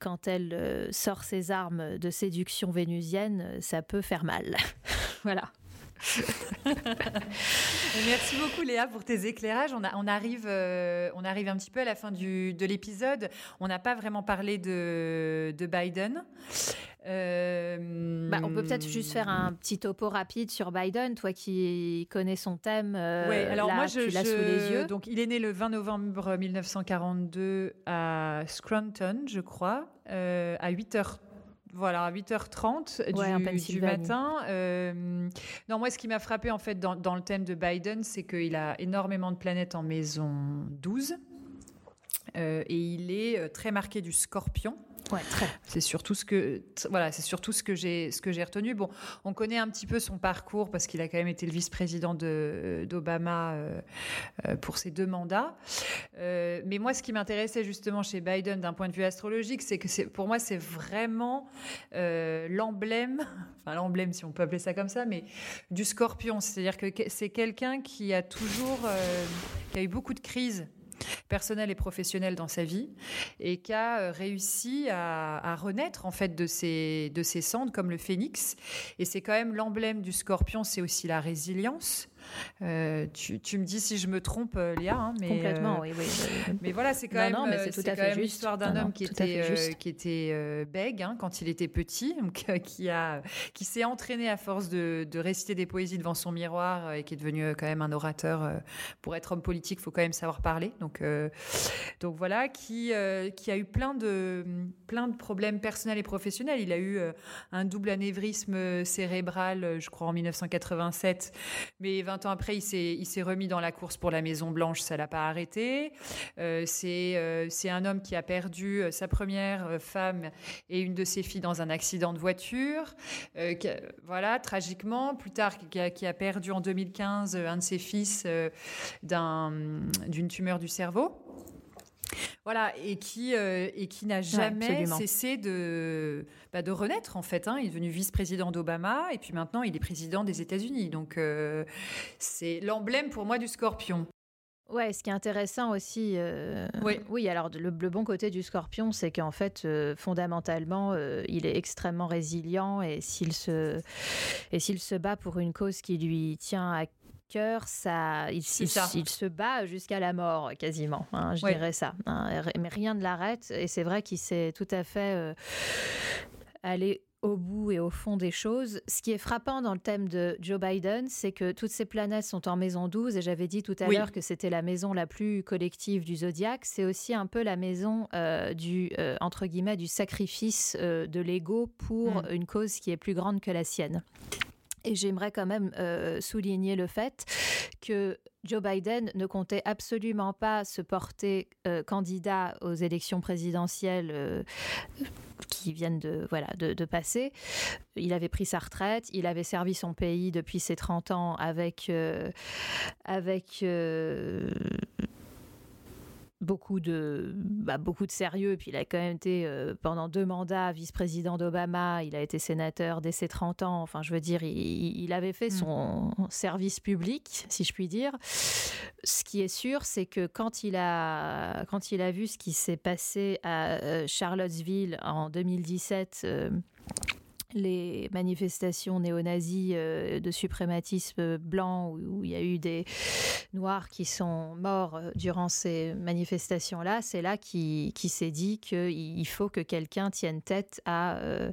quand elle sort ses armes de séduction vénusienne, ça peut faire mal. voilà. Merci beaucoup Léa pour tes éclairages. On, on, arrive, euh, on arrive un petit peu à la fin du, de l'épisode. On n'a pas vraiment parlé de, de Biden. Euh, bah, on peut peut-être juste faire un petit topo rapide sur Biden, toi qui connais son thème. Euh, oui, alors moi je, l'as sous les yeux. Donc il est né le 20 novembre 1942 à Scranton, je crois, à 8 h voilà, à 8h30 du, matin. Euh, non, moi, ce qui m'a frappé, en fait, dans, le thème de Biden, c'est qu'il a énormément de planètes en maison 12. Euh, et il est euh, très marqué du scorpion. C'est surtout ce que voilà, c'est surtout ce que j'ai ce que j'ai retenu. Bon, on connaît un petit peu son parcours parce qu'il a quand même été le vice-président de d'Obama euh, euh, pour ses deux mandats. Euh, mais moi, ce qui m'intéressait justement chez Biden d'un point de vue astrologique, c'est que pour moi c'est vraiment l'emblème, enfin l'emblème si on peut appeler ça comme ça, mais du Scorpion. C'est-à-dire que c'est quelqu'un qui a toujours qui a eu beaucoup de crises personnel et professionnel dans sa vie et qui a euh, réussi à, renaître en fait de ses, de ses cendres comme le phénix. Et c'est quand même l'emblème du scorpion, c'est aussi la résilience. Euh, tu, tu, me dis si je me trompe, euh, Léa, hein, mais complètement, oui, oui, Mais voilà, c'est quand même, l'histoire d'un homme qui était, qui était bègue hein, quand il était petit, donc, qui a, qui s'est entraîné à force de, de, réciter des poésies devant son miroir et qui est devenu quand même un orateur. pour être homme politique, il faut quand même savoir parler. Donc, donc voilà, qui, qui a eu plein de, plein de problèmes personnels et professionnels. Il a eu un double anévrisme cérébral, je crois, en 1987, mais 20 après, il s'est remis dans la course pour la Maison Blanche, ça l'a pas arrêté. c'est un homme qui a perdu sa première femme et une de ses filles dans un accident de voiture. voilà, tragiquement. Plus tard, qui a perdu en 2015 un de ses fils d'une tumeur du cerveau. Voilà, et qui, euh, et qui n'a jamais cessé de, bah, de renaître, en fait. Hein. Il est devenu vice-président d'Obama, et puis maintenant, il est président des États-Unis. Donc, euh, c'est l'emblème pour moi du scorpion. Ouais, ce qui est intéressant aussi, euh, oui. oui, alors le, bon côté du scorpion, c'est qu'en fait, fondamentalement, il est extrêmement résilient et s'il se, et s'il se bat pour une cause qui lui tient à cœur, ça, il, se bat jusqu'à la mort quasiment, hein, je dirais ça. Hein, mais rien ne l'arrête et c'est vrai qu'il s'est tout à fait euh, allé au bout et au fond des choses. Ce qui est frappant dans le thème de Joe Biden, c'est que toutes ces planètes sont en maison 12 et j'avais dit tout à l'heure que c'était la maison la plus collective du zodiaque. C'est aussi un peu la maison euh, du euh, entre guillemets du sacrifice de l'ego pour mm. une cause qui est plus grande que la sienne. Et j'aimerais quand même euh, souligner le fait que Joe Biden ne comptait absolument pas se porter euh, candidat aux élections présidentielles euh, qui viennent de, voilà, de, passer. Il avait pris sa retraite, il avait servi son pays depuis ses 30 ans avec, avec beaucoup de, bah, beaucoup de sérieux. Et puis il a quand même été euh, pendant deux mandats vice-président d'Obama. Il a été sénateur dès ses 30 ans. Enfin, je veux dire, il, avait fait son mm. service public, si je puis dire. Ce qui est sûr, c'est que quand il a, quand il a vu ce qui s'est passé à euh, Charlottesville en 2017, les manifestations néo-nazis euh, de suprématisme blanc où, il y a eu des noirs qui sont morts euh, durant ces manifestations-là, c'est là qu'il qui s'est dit qu'il faut que quelqu'un tienne tête à, euh,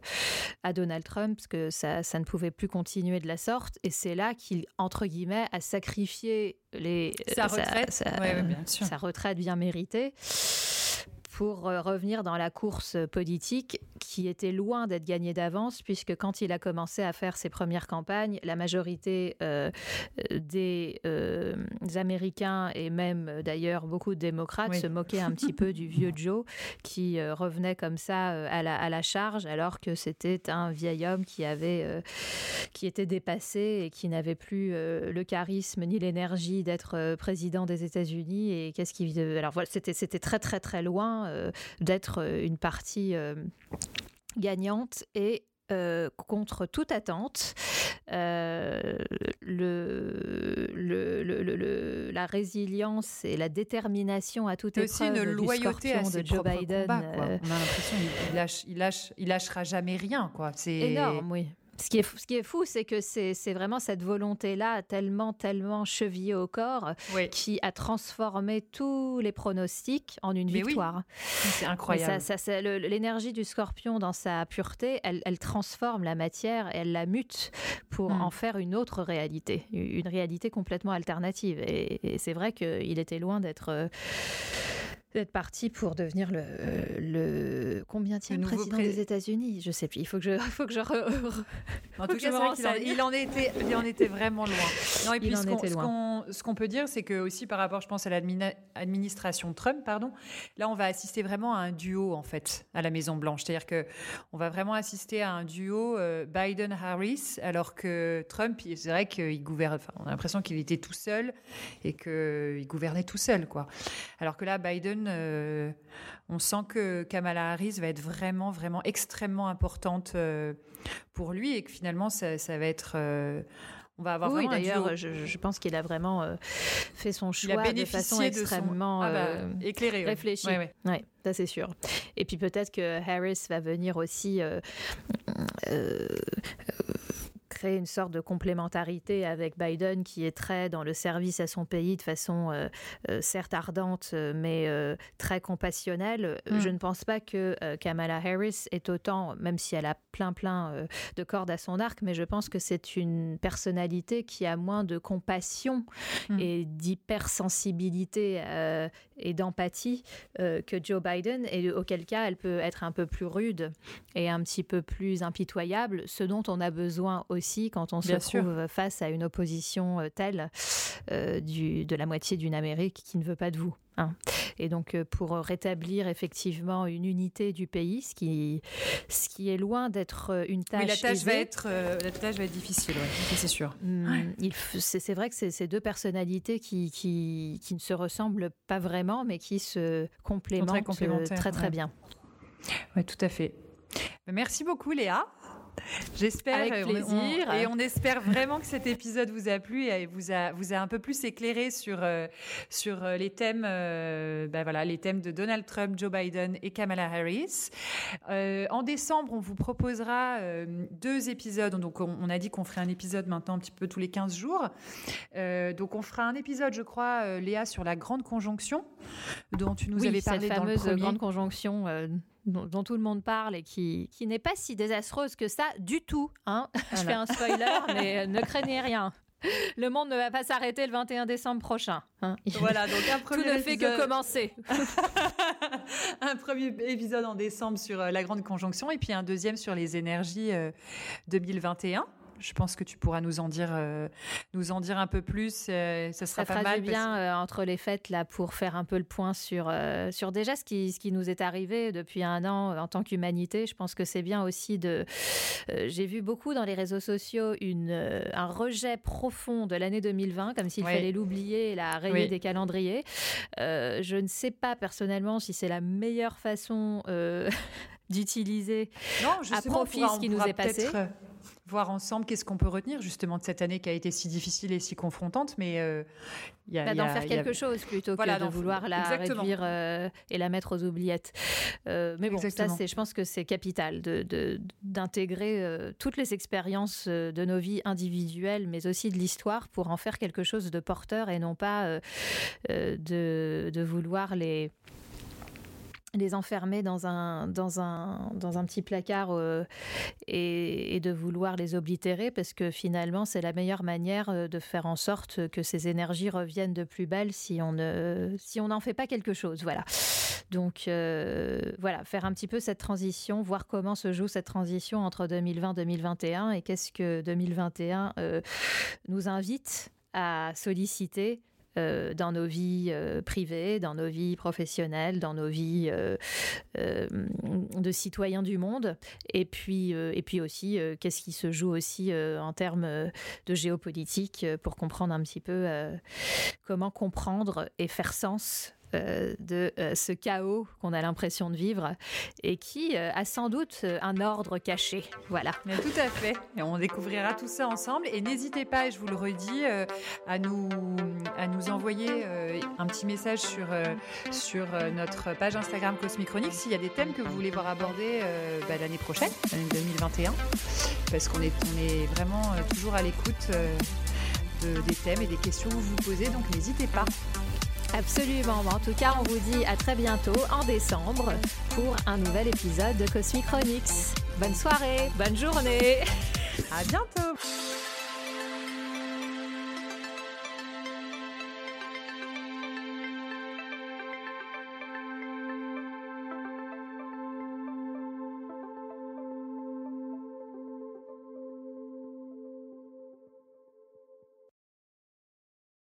à Donald Trump, parce que ça, ça ne pouvait plus continuer de la sorte. Et c'est là qu'il, entre guillemets, a sacrifié les, sa retraite, sa retraite bien méritée pour euh, revenir dans la course politique qui était loin d'être gagnée d'avance, puisque quand il a commencé à faire ses premières campagnes, la majorité euh, des euh, Américains et même d'ailleurs beaucoup de démocrates se moquaient un petit peu du vieux Joe qui revenait comme ça à la, à la, charge, alors que c'était un vieil homme qui avait qui était dépassé et qui n'avait plus le charisme ni l'énergie d'être président des États-Unis. Et qu'est-ce qui alors voilà, c'était très très très loin euh, d'être euh, une partie euh, gagnante et contre toute attente, le, le, la résilience et la détermination à toute épreuve aussi une loyauté à de Joe Biden. On a l'impression qu'il lâche, il lâche, il lâchera jamais rien. C'est énorme, oui. Ce qui, est, ce qui est fou, c'est que c'est vraiment cette volonté-là, tellement, tellement chevillée au corps, qui a transformé tous les pronostics en une victoire. C'est incroyable. L'énergie du scorpion, dans sa pureté, elle, elle, transforme la matière, elle la mute pour hmm. en faire une autre réalité, une réalité complètement alternative. Et, et c'est vrai qu'il était loin d'être... Euh, d'être parti pour devenir le, le combien le président des États-Unis? Je sais plus. Il faut que je, faut que je. en tout cas, il, il, en était, il en était vraiment loin. Non, et puis ce qu'on peut dire, c'est que aussi par rapport, je pense, à l'administration Trump, pardon, là, on va assister vraiment à un duo en fait à la Maison Blanche. C'est-à-dire que on va vraiment assister à un duo euh, Biden-Harris, alors que Trump, c'est vrai qu'il gouverne. Enfin, on a l'impression qu'il était tout seul et qu'il gouvernait tout seul, quoi. Alors que là, Biden euh, on sent que Kamala Harris va être vraiment, vraiment extrêmement importante euh, pour lui et que finalement, ça, va être. Euh, on va avoir oui, d'ailleurs, je, pense qu'il a vraiment fait son choix de façon extrêmement ah bah, éclairée, réfléchie. Ouais, ça c'est sûr. Et puis peut-être que Harris va venir aussi une sorte de complémentarité avec Biden qui est très dans le service à son pays de façon euh, euh, certes ardente euh, mais très compassionnelle. Mm. Je ne pense pas que Kamala Harris est autant, même si elle a plein plein de cordes à son arc, mais je pense que c'est une personnalité qui a moins de compassion mm. et d'hypersensibilité et d'empathie que Joe Biden et auquel cas elle peut être un peu plus rude et un petit peu plus impitoyable, ce dont on a besoin aussi aussi quand on se trouve face à une opposition telle du, de la moitié d'une Amérique qui ne veut pas de vous. Hein. Et donc, euh, pour rétablir effectivement une unité du pays, ce qui, ce qui est loin d'être euh, une tâche. Oui, la tâche, va être, euh, la tâche va être difficile, c'est sûr. Hum, c'est vrai que c'est ces deux personnalités qui, qui, qui, ne se ressemblent pas vraiment, mais qui se complémentent très, très, très bien. Oui, tout à fait. Merci beaucoup, Léa. J'espère. Avec plaisir. et on espère vraiment que cet épisode vous a plu et vous a, vous a un peu plus éclairé sur, euh, sur euh, les thèmes, euh, ben voilà, les thèmes de Donald Trump, Joe Biden et Kamala Harris. en décembre, on vous proposera deux épisodes. Donc, on, a dit qu'on ferait un épisode maintenant un petit peu tous les 15 jours. donc, on fera un épisode, je crois, Léa, sur la grande conjonction dont tu nous avais parlé cette dans le premier. grande conjonction dont, tout le monde parle et qui, qui n'est pas si désastreuse que ça du tout. Hein Je fais un spoiler, mais ne craignez rien. Le monde ne va pas s'arrêter le 21 décembre prochain. Hein. voilà, donc un premier Tout ne fait que commencer. un premier épisode en décembre sur euh, la grande conjonction et puis un deuxième sur les énergies 2021. Je pense que tu pourras nous en dire, euh, nous en dire un peu plus. Euh, ça sera ça pas mal. bien euh, entre les fêtes là pour faire un peu le point sur sur déjà ce qui ce qui nous est arrivé depuis un an en tant qu'humanité. Je pense que c'est bien aussi de. J'ai vu beaucoup dans les réseaux sociaux une un rejet profond de l'année 2020, comme s'il fallait l'oublier et la rayer des calendriers. je ne sais pas personnellement si c'est la meilleure façon d'utiliser à profit ce qui nous est passé voir ensemble qu'est-ce qu'on peut retenir justement de cette année qui a été si difficile et si confrontante, mais euh, il y a, bah, d'en faire quelque chose plutôt que de vouloir la réduire euh, et la mettre aux oubliettes. Euh, mais bon, ça c'est, je pense que c'est capital de, d'intégrer toutes les expériences de nos vies individuelles, mais aussi de l'histoire pour en faire quelque chose de porteur et non pas de, de vouloir les les enfermer dans un, dans un, dans un petit placard euh, et, de vouloir les oblitérer parce que finalement c'est la meilleure manière euh, de faire en sorte que ces énergies reviennent de plus belle si on ne si on n'en fait pas quelque chose voilà. Donc euh, voilà faire un petit peu cette transition voir comment se joue cette transition entre 2020 2021 et qu'est-ce que 2021 nous invite à solliciter euh, dans nos vies euh, privées, dans nos vies professionnelles, dans nos vies euh, de citoyens du monde. Et puis, et puis aussi, qu'est-ce qui se joue aussi en termes de géopolitique pour comprendre un petit peu comment comprendre et faire sens de euh, ce chaos qu'on a l'impression de vivre et qui euh, a sans doute un ordre caché. Voilà. tout à fait. Et on découvrira tout ça ensemble. Et n'hésitez pas, je vous le redis, à, nous, à nous envoyer un petit message sur, sur notre page Instagram Cosmic Chronique s'il y a des thèmes que vous voulez voir abordés bah, l'année prochaine, l'année 2021. Parce qu'on est, on est vraiment toujours à l'écoute des thèmes et des questions que vous posez. Donc n'hésitez pas. Absolument. En tout cas, on vous dit à très bientôt en décembre pour un nouvel épisode de Cosmic Chronix. Bonne soirée, bonne journée. À bientôt.